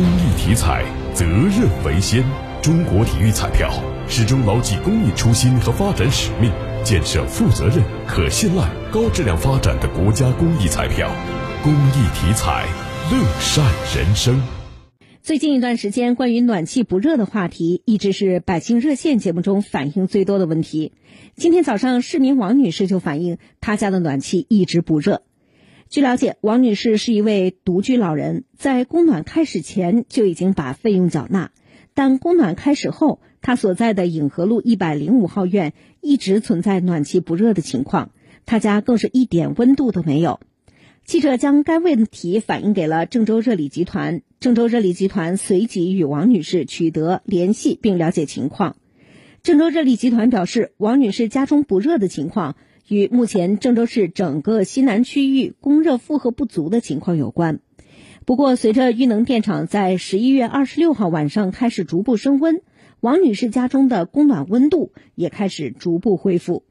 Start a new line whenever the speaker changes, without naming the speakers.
公益体彩，责任为先。中国体育彩票始终牢记公益初心和发展使命，建设负责任、可信赖、高质量发展的国家公益彩票。公益体彩，乐善人生。
最近一段时间，关于暖气不热的话题，一直是百姓热线节目中反映最多的问题。今天早上，市民王女士就反映，她家的暖气一直不热。据了解，王女士是一位独居老人，在供暖开始前就已经把费用缴纳，但供暖开始后，她所在的颍河路一百零五号院一直存在暖气不热的情况，她家更是一点温度都没有。记者将该问题反映给了郑州热力集团，郑州热力集团随即与王女士取得联系并了解情况。郑州热力集团表示，王女士家中不热的情况。与目前郑州市整个西南区域供热负荷不足的情况有关。不过，随着玉能电厂在十一月二十六号晚上开始逐步升温，王女士家中的供暖温度也开始逐步恢复。